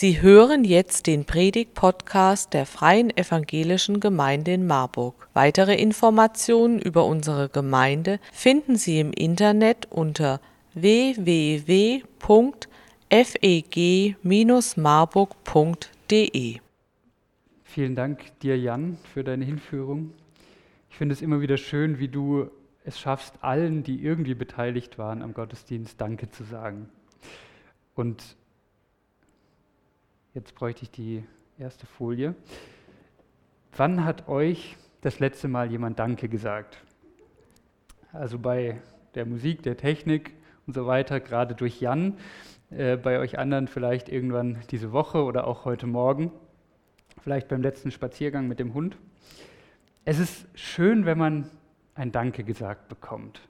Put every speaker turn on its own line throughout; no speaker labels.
Sie hören jetzt den Predig-Podcast der Freien Evangelischen Gemeinde in Marburg. Weitere Informationen über unsere Gemeinde finden Sie im Internet unter www.feg-marburg.de.
Vielen Dank dir, Jan, für deine Hinführung. Ich finde es immer wieder schön, wie du es schaffst, allen, die irgendwie beteiligt waren am Gottesdienst, Danke zu sagen. Und Jetzt bräuchte ich die erste Folie. Wann hat euch das letzte Mal jemand Danke gesagt? Also bei der Musik, der Technik und so weiter, gerade durch Jan, äh, bei euch anderen vielleicht irgendwann diese Woche oder auch heute Morgen, vielleicht beim letzten Spaziergang mit dem Hund. Es ist schön, wenn man ein Danke gesagt bekommt.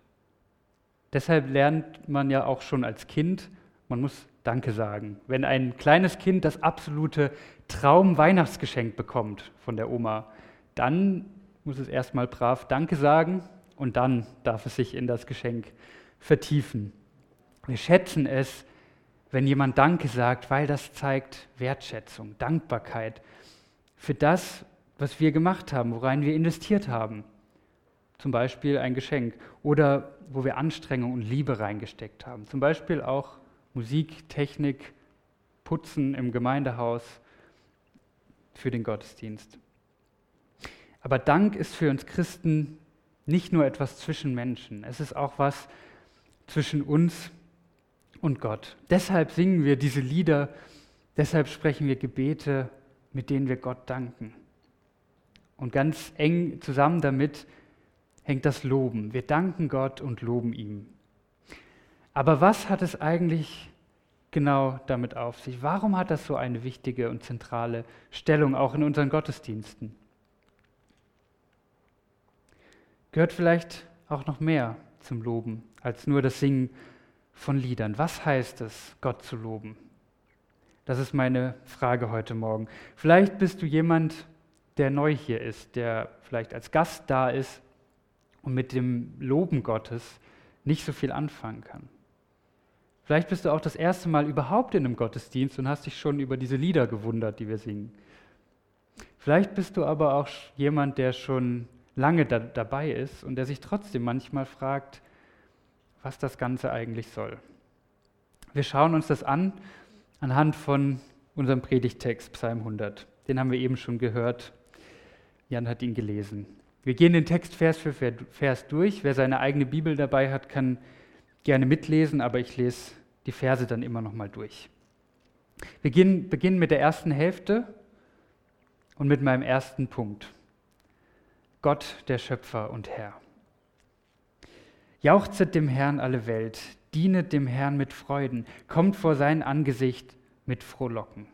Deshalb lernt man ja auch schon als Kind, man muss Danke sagen. Wenn ein kleines Kind das absolute Traum-Weihnachtsgeschenk bekommt von der Oma, dann muss es erstmal brav Danke sagen und dann darf es sich in das Geschenk vertiefen. Wir schätzen es, wenn jemand Danke sagt, weil das zeigt Wertschätzung, Dankbarkeit für das, was wir gemacht haben, worein wir investiert haben. Zum Beispiel ein Geschenk oder wo wir Anstrengung und Liebe reingesteckt haben. Zum Beispiel auch Musik, Technik, Putzen im Gemeindehaus für den Gottesdienst. Aber Dank ist für uns Christen nicht nur etwas zwischen Menschen, es ist auch was zwischen uns und Gott. Deshalb singen wir diese Lieder, deshalb sprechen wir Gebete, mit denen wir Gott danken. Und ganz eng zusammen damit hängt das Loben. Wir danken Gott und loben ihm. Aber was hat es eigentlich genau damit auf sich? Warum hat das so eine wichtige und zentrale Stellung auch in unseren Gottesdiensten? Gehört vielleicht auch noch mehr zum Loben als nur das Singen von Liedern. Was heißt es, Gott zu loben? Das ist meine Frage heute Morgen. Vielleicht bist du jemand, der neu hier ist, der vielleicht als Gast da ist und mit dem Loben Gottes nicht so viel anfangen kann. Vielleicht bist du auch das erste Mal überhaupt in einem Gottesdienst und hast dich schon über diese Lieder gewundert, die wir singen. Vielleicht bist du aber auch jemand, der schon lange da dabei ist und der sich trotzdem manchmal fragt, was das Ganze eigentlich soll. Wir schauen uns das an anhand von unserem Predigtext, Psalm 100. Den haben wir eben schon gehört. Jan hat ihn gelesen. Wir gehen den Text Vers für Vers durch. Wer seine eigene Bibel dabei hat, kann gerne mitlesen, aber ich lese die Verse dann immer noch mal durch. Wir beginnen mit der ersten Hälfte und mit meinem ersten Punkt. Gott, der Schöpfer und Herr. Jauchzet dem Herrn alle Welt, dienet dem Herrn mit Freuden, kommt vor sein Angesicht mit Frohlocken.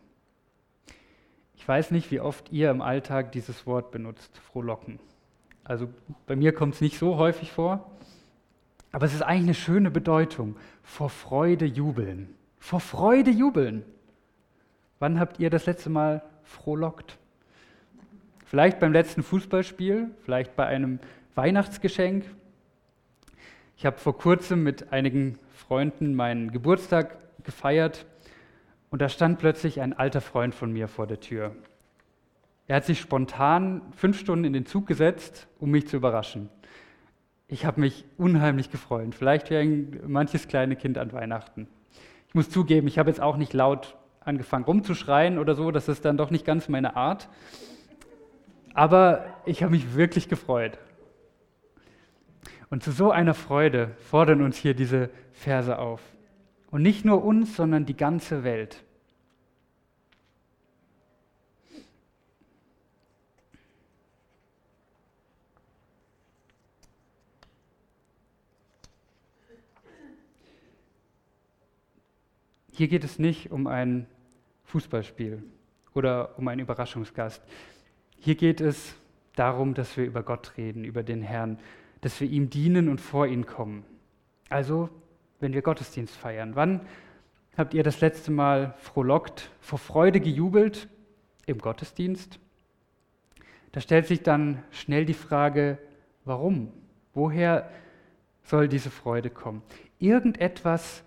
Ich weiß nicht, wie oft ihr im Alltag dieses Wort benutzt, Frohlocken. Also bei mir kommt es nicht so häufig vor, aber es ist eigentlich eine schöne Bedeutung. Vor Freude jubeln. Vor Freude jubeln. Wann habt ihr das letzte Mal frohlockt? Vielleicht beim letzten Fußballspiel, vielleicht bei einem Weihnachtsgeschenk. Ich habe vor kurzem mit einigen Freunden meinen Geburtstag gefeiert und da stand plötzlich ein alter Freund von mir vor der Tür. Er hat sich spontan fünf Stunden in den Zug gesetzt, um mich zu überraschen ich habe mich unheimlich gefreut. Vielleicht wie ein manches kleine Kind an Weihnachten. Ich muss zugeben, ich habe jetzt auch nicht laut angefangen rumzuschreien oder so, das ist dann doch nicht ganz meine Art. Aber ich habe mich wirklich gefreut. Und zu so einer Freude fordern uns hier diese Verse auf. Und nicht nur uns, sondern die ganze Welt. Hier geht es nicht um ein Fußballspiel oder um einen Überraschungsgast. Hier geht es darum, dass wir über Gott reden, über den Herrn, dass wir ihm dienen und vor ihn kommen. Also, wenn wir Gottesdienst feiern. Wann habt ihr das letzte Mal frohlockt, vor Freude gejubelt im Gottesdienst? Da stellt sich dann schnell die Frage, warum? Woher soll diese Freude kommen? Irgendetwas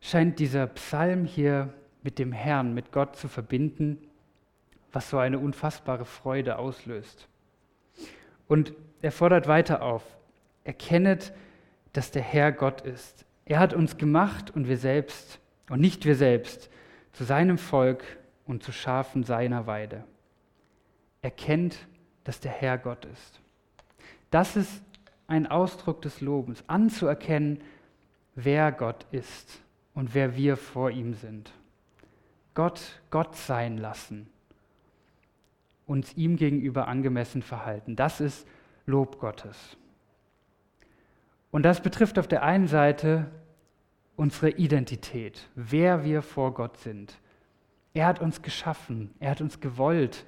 scheint dieser Psalm hier mit dem Herrn, mit Gott zu verbinden, was so eine unfassbare Freude auslöst. Und er fordert weiter auf, erkennet, dass der Herr Gott ist. Er hat uns gemacht und wir selbst, und nicht wir selbst, zu seinem Volk und zu Schafen seiner Weide. Erkennt, dass der Herr Gott ist. Das ist ein Ausdruck des Lobens, anzuerkennen, wer Gott ist und wer wir vor ihm sind. Gott Gott sein lassen, uns ihm gegenüber angemessen verhalten. Das ist Lob Gottes. Und das betrifft auf der einen Seite unsere Identität, wer wir vor Gott sind. Er hat uns geschaffen, er hat uns gewollt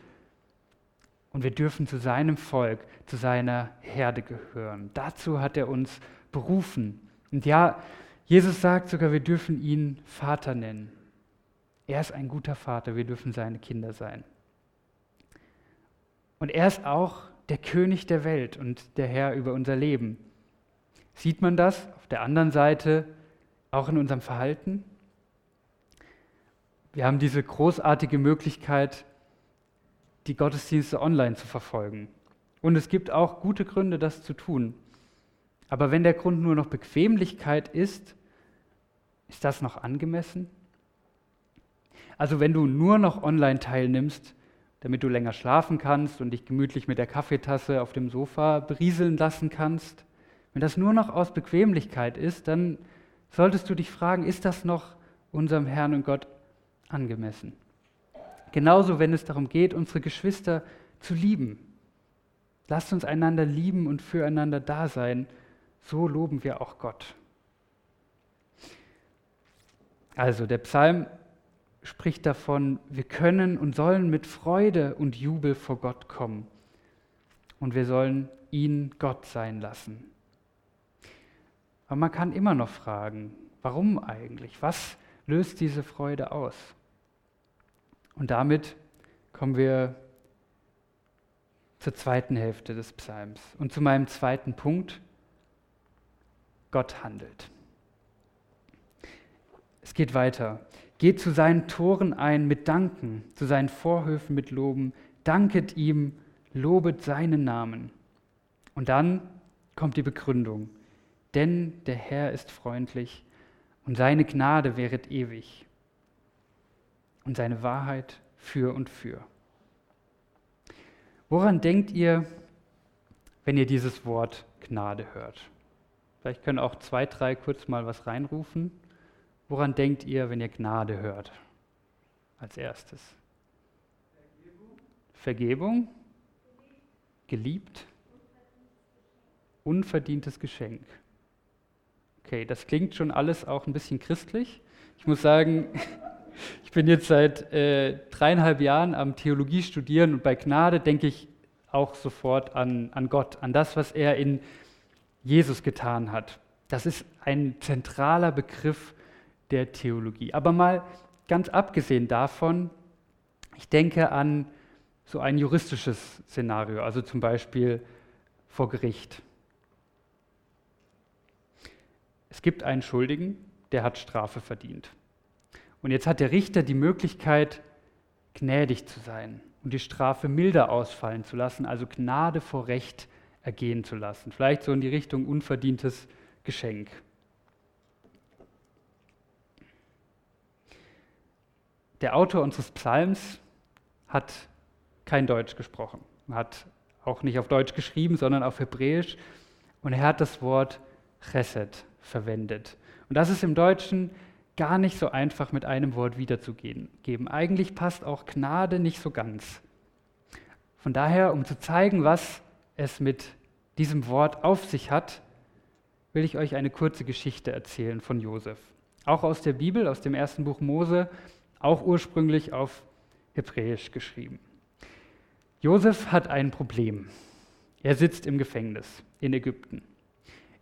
und wir dürfen zu seinem Volk, zu seiner Herde gehören. Dazu hat er uns berufen. Und ja, Jesus sagt sogar, wir dürfen ihn Vater nennen. Er ist ein guter Vater, wir dürfen seine Kinder sein. Und er ist auch der König der Welt und der Herr über unser Leben. Sieht man das auf der anderen Seite auch in unserem Verhalten? Wir haben diese großartige Möglichkeit, die Gottesdienste online zu verfolgen. Und es gibt auch gute Gründe, das zu tun. Aber wenn der Grund nur noch Bequemlichkeit ist, ist das noch angemessen? Also wenn du nur noch online teilnimmst, damit du länger schlafen kannst und dich gemütlich mit der Kaffeetasse auf dem Sofa berieseln lassen kannst, wenn das nur noch aus Bequemlichkeit ist, dann solltest du dich fragen, ist das noch unserem Herrn und Gott angemessen? Genauso, wenn es darum geht, unsere Geschwister zu lieben. Lasst uns einander lieben und füreinander da sein. So loben wir auch Gott. Also der Psalm spricht davon, wir können und sollen mit Freude und Jubel vor Gott kommen. Und wir sollen ihn Gott sein lassen. Aber man kann immer noch fragen, warum eigentlich? Was löst diese Freude aus? Und damit kommen wir zur zweiten Hälfte des Psalms und zu meinem zweiten Punkt. Gott handelt. Es geht weiter. Geht zu seinen Toren ein mit Danken, zu seinen Vorhöfen mit Loben, danket ihm, lobet seinen Namen. Und dann kommt die Begründung. Denn der Herr ist freundlich und seine Gnade wäret ewig und seine Wahrheit für und für. Woran denkt ihr, wenn ihr dieses Wort Gnade hört? Vielleicht können auch zwei, drei kurz mal was reinrufen. Woran denkt ihr, wenn ihr Gnade hört? Als erstes. Vergebung. Vergebung. Geliebt. Unverdientes Geschenk. Okay, das klingt schon alles auch ein bisschen christlich. Ich muss sagen, Ich bin jetzt seit äh, dreieinhalb Jahren am Theologie studieren und bei Gnade denke ich auch sofort an, an Gott, an das, was er in Jesus getan hat. Das ist ein zentraler Begriff der Theologie. Aber mal ganz abgesehen davon, ich denke an so ein juristisches Szenario, also zum Beispiel vor Gericht. Es gibt einen Schuldigen, der hat Strafe verdient. Und jetzt hat der Richter die Möglichkeit, gnädig zu sein und die Strafe milder ausfallen zu lassen, also Gnade vor Recht ergehen zu lassen. Vielleicht so in die Richtung unverdientes Geschenk. Der Autor unseres Psalms hat kein Deutsch gesprochen, hat auch nicht auf Deutsch geschrieben, sondern auf Hebräisch. Und er hat das Wort Chesed verwendet. Und das ist im Deutschen gar nicht so einfach mit einem Wort wiederzugeben. Eigentlich passt auch Gnade nicht so ganz. Von daher, um zu zeigen, was es mit diesem Wort auf sich hat, will ich euch eine kurze Geschichte erzählen von Josef. Auch aus der Bibel, aus dem ersten Buch Mose, auch ursprünglich auf Hebräisch geschrieben. Josef hat ein Problem. Er sitzt im Gefängnis in Ägypten.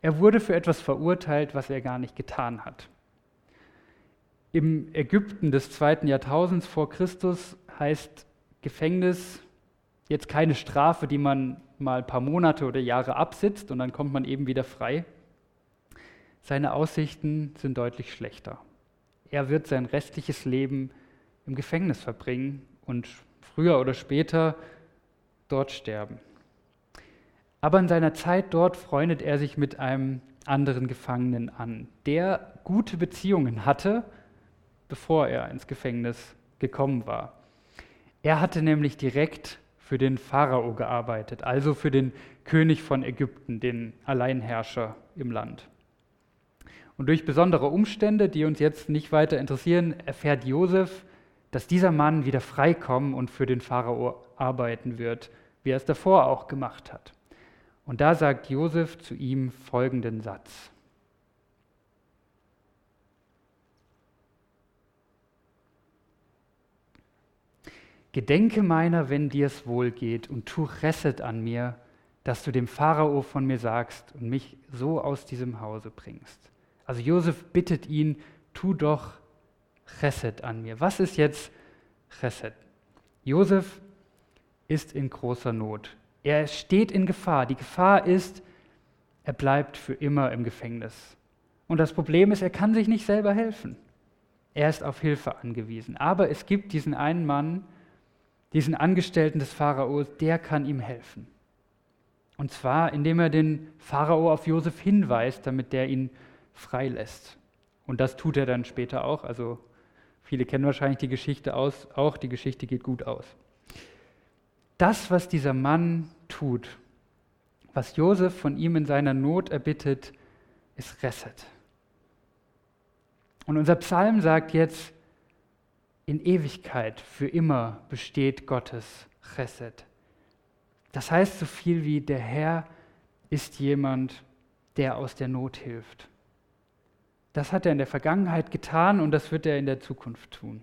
Er wurde für etwas verurteilt, was er gar nicht getan hat. Im Ägypten des zweiten Jahrtausends vor Christus heißt Gefängnis jetzt keine Strafe, die man mal ein paar Monate oder Jahre absitzt und dann kommt man eben wieder frei. Seine Aussichten sind deutlich schlechter. Er wird sein restliches Leben im Gefängnis verbringen und früher oder später dort sterben. Aber in seiner Zeit dort freundet er sich mit einem anderen Gefangenen an, der gute Beziehungen hatte, bevor er ins Gefängnis gekommen war. Er hatte nämlich direkt für den Pharao gearbeitet, also für den König von Ägypten, den Alleinherrscher im Land. Und durch besondere Umstände, die uns jetzt nicht weiter interessieren, erfährt Josef, dass dieser Mann wieder freikommen und für den Pharao arbeiten wird, wie er es davor auch gemacht hat. Und da sagt Josef zu ihm folgenden Satz. Gedenke meiner, wenn dir's wohl geht, und tu Resset an mir, dass du dem Pharao von mir sagst und mich so aus diesem Hause bringst. Also Josef bittet ihn, tu doch Resset an mir. Was ist jetzt Resset? Josef ist in großer Not. Er steht in Gefahr. Die Gefahr ist, er bleibt für immer im Gefängnis. Und das Problem ist, er kann sich nicht selber helfen. Er ist auf Hilfe angewiesen. Aber es gibt diesen einen Mann, diesen Angestellten des Pharaos, der kann ihm helfen. Und zwar, indem er den Pharao auf Josef hinweist, damit der ihn freilässt. Und das tut er dann später auch. Also viele kennen wahrscheinlich die Geschichte aus, auch die Geschichte geht gut aus. Das, was dieser Mann tut, was Josef von ihm in seiner Not erbittet, ist Resset. Und unser Psalm sagt jetzt, in Ewigkeit, für immer besteht Gottes Chesed. Das heißt so viel wie der Herr ist jemand, der aus der Not hilft. Das hat er in der Vergangenheit getan und das wird er in der Zukunft tun.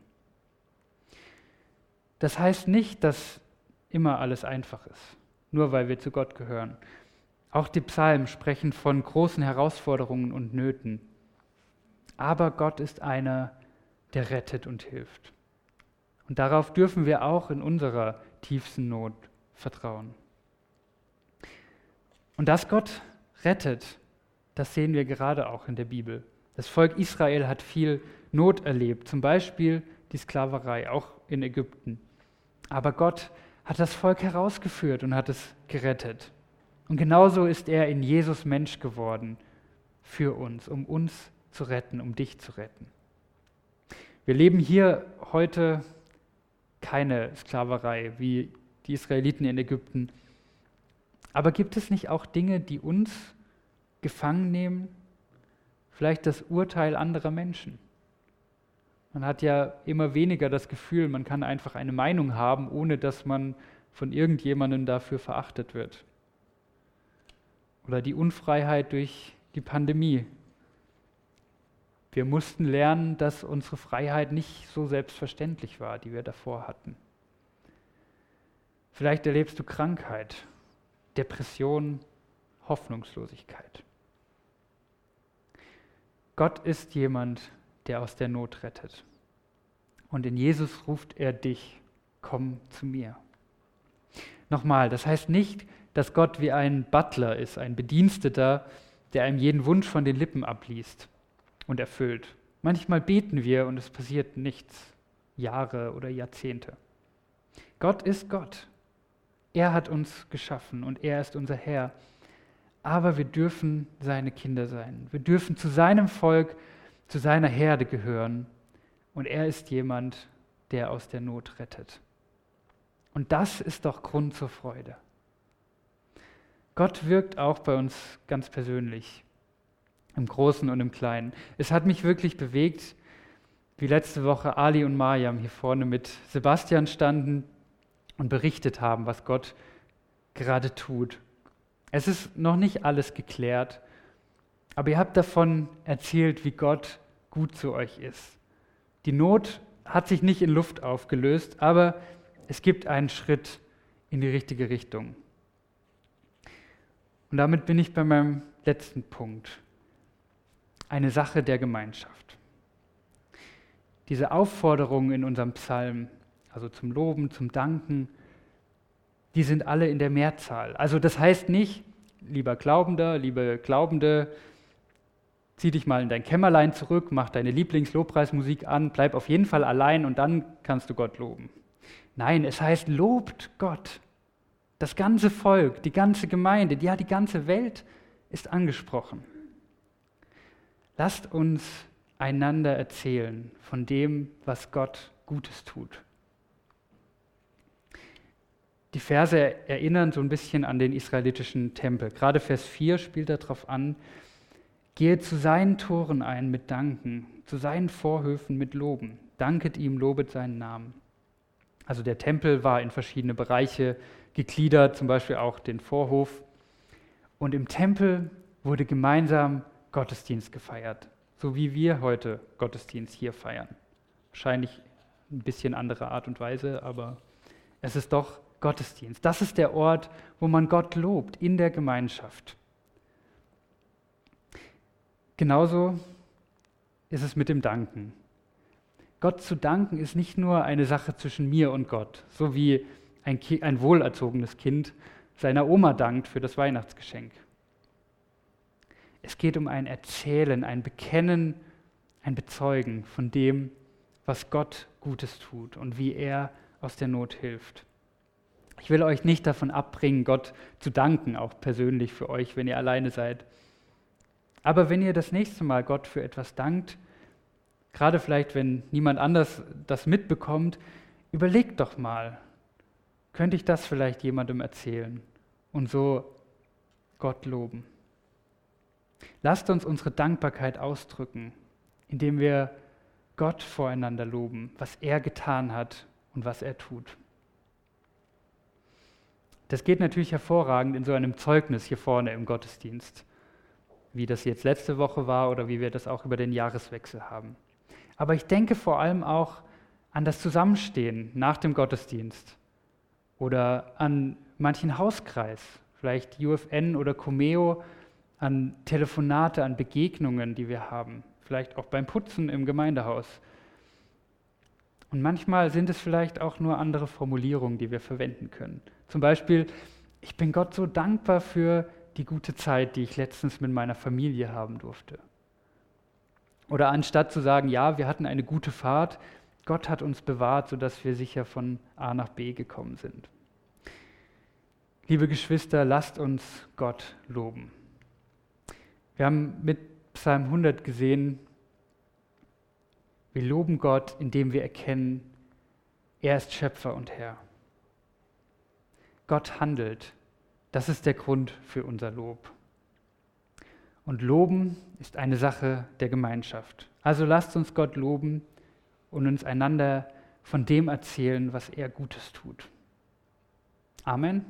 Das heißt nicht, dass immer alles einfach ist, nur weil wir zu Gott gehören. Auch die Psalmen sprechen von großen Herausforderungen und Nöten. Aber Gott ist einer, der rettet und hilft. Und darauf dürfen wir auch in unserer tiefsten Not vertrauen. Und dass Gott rettet, das sehen wir gerade auch in der Bibel. Das Volk Israel hat viel Not erlebt, zum Beispiel die Sklaverei, auch in Ägypten. Aber Gott hat das Volk herausgeführt und hat es gerettet. Und genauso ist er in Jesus Mensch geworden für uns, um uns zu retten, um dich zu retten. Wir leben hier heute keine Sklaverei wie die Israeliten in Ägypten. Aber gibt es nicht auch Dinge, die uns gefangen nehmen? Vielleicht das Urteil anderer Menschen. Man hat ja immer weniger das Gefühl, man kann einfach eine Meinung haben, ohne dass man von irgendjemandem dafür verachtet wird. Oder die Unfreiheit durch die Pandemie. Wir mussten lernen, dass unsere Freiheit nicht so selbstverständlich war, die wir davor hatten. Vielleicht erlebst du Krankheit, Depression, Hoffnungslosigkeit. Gott ist jemand, der aus der Not rettet. Und in Jesus ruft er dich, komm zu mir. Nochmal, das heißt nicht, dass Gott wie ein Butler ist, ein Bediensteter, der einem jeden Wunsch von den Lippen abliest und erfüllt. Manchmal beten wir und es passiert nichts, Jahre oder Jahrzehnte. Gott ist Gott. Er hat uns geschaffen und er ist unser Herr. Aber wir dürfen seine Kinder sein. Wir dürfen zu seinem Volk, zu seiner Herde gehören. Und er ist jemand, der aus der Not rettet. Und das ist doch Grund zur Freude. Gott wirkt auch bei uns ganz persönlich im Großen und im Kleinen. Es hat mich wirklich bewegt, wie letzte Woche Ali und Mariam hier vorne mit Sebastian standen und berichtet haben, was Gott gerade tut. Es ist noch nicht alles geklärt, aber ihr habt davon erzählt, wie Gott gut zu euch ist. Die Not hat sich nicht in Luft aufgelöst, aber es gibt einen Schritt in die richtige Richtung. Und damit bin ich bei meinem letzten Punkt eine Sache der Gemeinschaft. Diese Aufforderungen in unserem Psalm, also zum Loben, zum Danken, die sind alle in der Mehrzahl. Also das heißt nicht, lieber Glaubender, liebe Glaubende, zieh dich mal in dein Kämmerlein zurück, mach deine Lieblingslobpreismusik an, bleib auf jeden Fall allein und dann kannst du Gott loben. Nein, es heißt, lobt Gott. Das ganze Volk, die ganze Gemeinde, ja, die ganze Welt ist angesprochen. Lasst uns einander erzählen von dem, was Gott Gutes tut. Die Verse erinnern so ein bisschen an den israelitischen Tempel. Gerade Vers 4 spielt darauf an, gehe zu seinen Toren ein mit Danken, zu seinen Vorhöfen mit Loben. Danket ihm, lobet seinen Namen. Also der Tempel war in verschiedene Bereiche gegliedert, zum Beispiel auch den Vorhof. Und im Tempel wurde gemeinsam Gottesdienst gefeiert, so wie wir heute Gottesdienst hier feiern. Wahrscheinlich ein bisschen andere Art und Weise, aber es ist doch Gottesdienst. Das ist der Ort, wo man Gott lobt, in der Gemeinschaft. Genauso ist es mit dem Danken. Gott zu danken ist nicht nur eine Sache zwischen mir und Gott, so wie ein, ein wohlerzogenes Kind seiner Oma dankt für das Weihnachtsgeschenk. Es geht um ein Erzählen, ein Bekennen, ein Bezeugen von dem, was Gott Gutes tut und wie er aus der Not hilft. Ich will euch nicht davon abbringen, Gott zu danken, auch persönlich für euch, wenn ihr alleine seid. Aber wenn ihr das nächste Mal Gott für etwas dankt, gerade vielleicht wenn niemand anders das mitbekommt, überlegt doch mal, könnte ich das vielleicht jemandem erzählen und so Gott loben. Lasst uns unsere Dankbarkeit ausdrücken, indem wir Gott voreinander loben, was er getan hat und was er tut. Das geht natürlich hervorragend in so einem Zeugnis hier vorne im Gottesdienst, wie das jetzt letzte Woche war oder wie wir das auch über den Jahreswechsel haben. Aber ich denke vor allem auch an das Zusammenstehen nach dem Gottesdienst oder an manchen Hauskreis, vielleicht UFN oder Comeo, an Telefonate, an Begegnungen, die wir haben, vielleicht auch beim Putzen im Gemeindehaus. Und manchmal sind es vielleicht auch nur andere Formulierungen, die wir verwenden können. Zum Beispiel, ich bin Gott so dankbar für die gute Zeit, die ich letztens mit meiner Familie haben durfte. Oder anstatt zu sagen, ja, wir hatten eine gute Fahrt, Gott hat uns bewahrt, sodass wir sicher von A nach B gekommen sind. Liebe Geschwister, lasst uns Gott loben. Wir haben mit Psalm 100 gesehen, wir loben Gott, indem wir erkennen, er ist Schöpfer und Herr. Gott handelt. Das ist der Grund für unser Lob. Und Loben ist eine Sache der Gemeinschaft. Also lasst uns Gott loben und uns einander von dem erzählen, was er Gutes tut. Amen.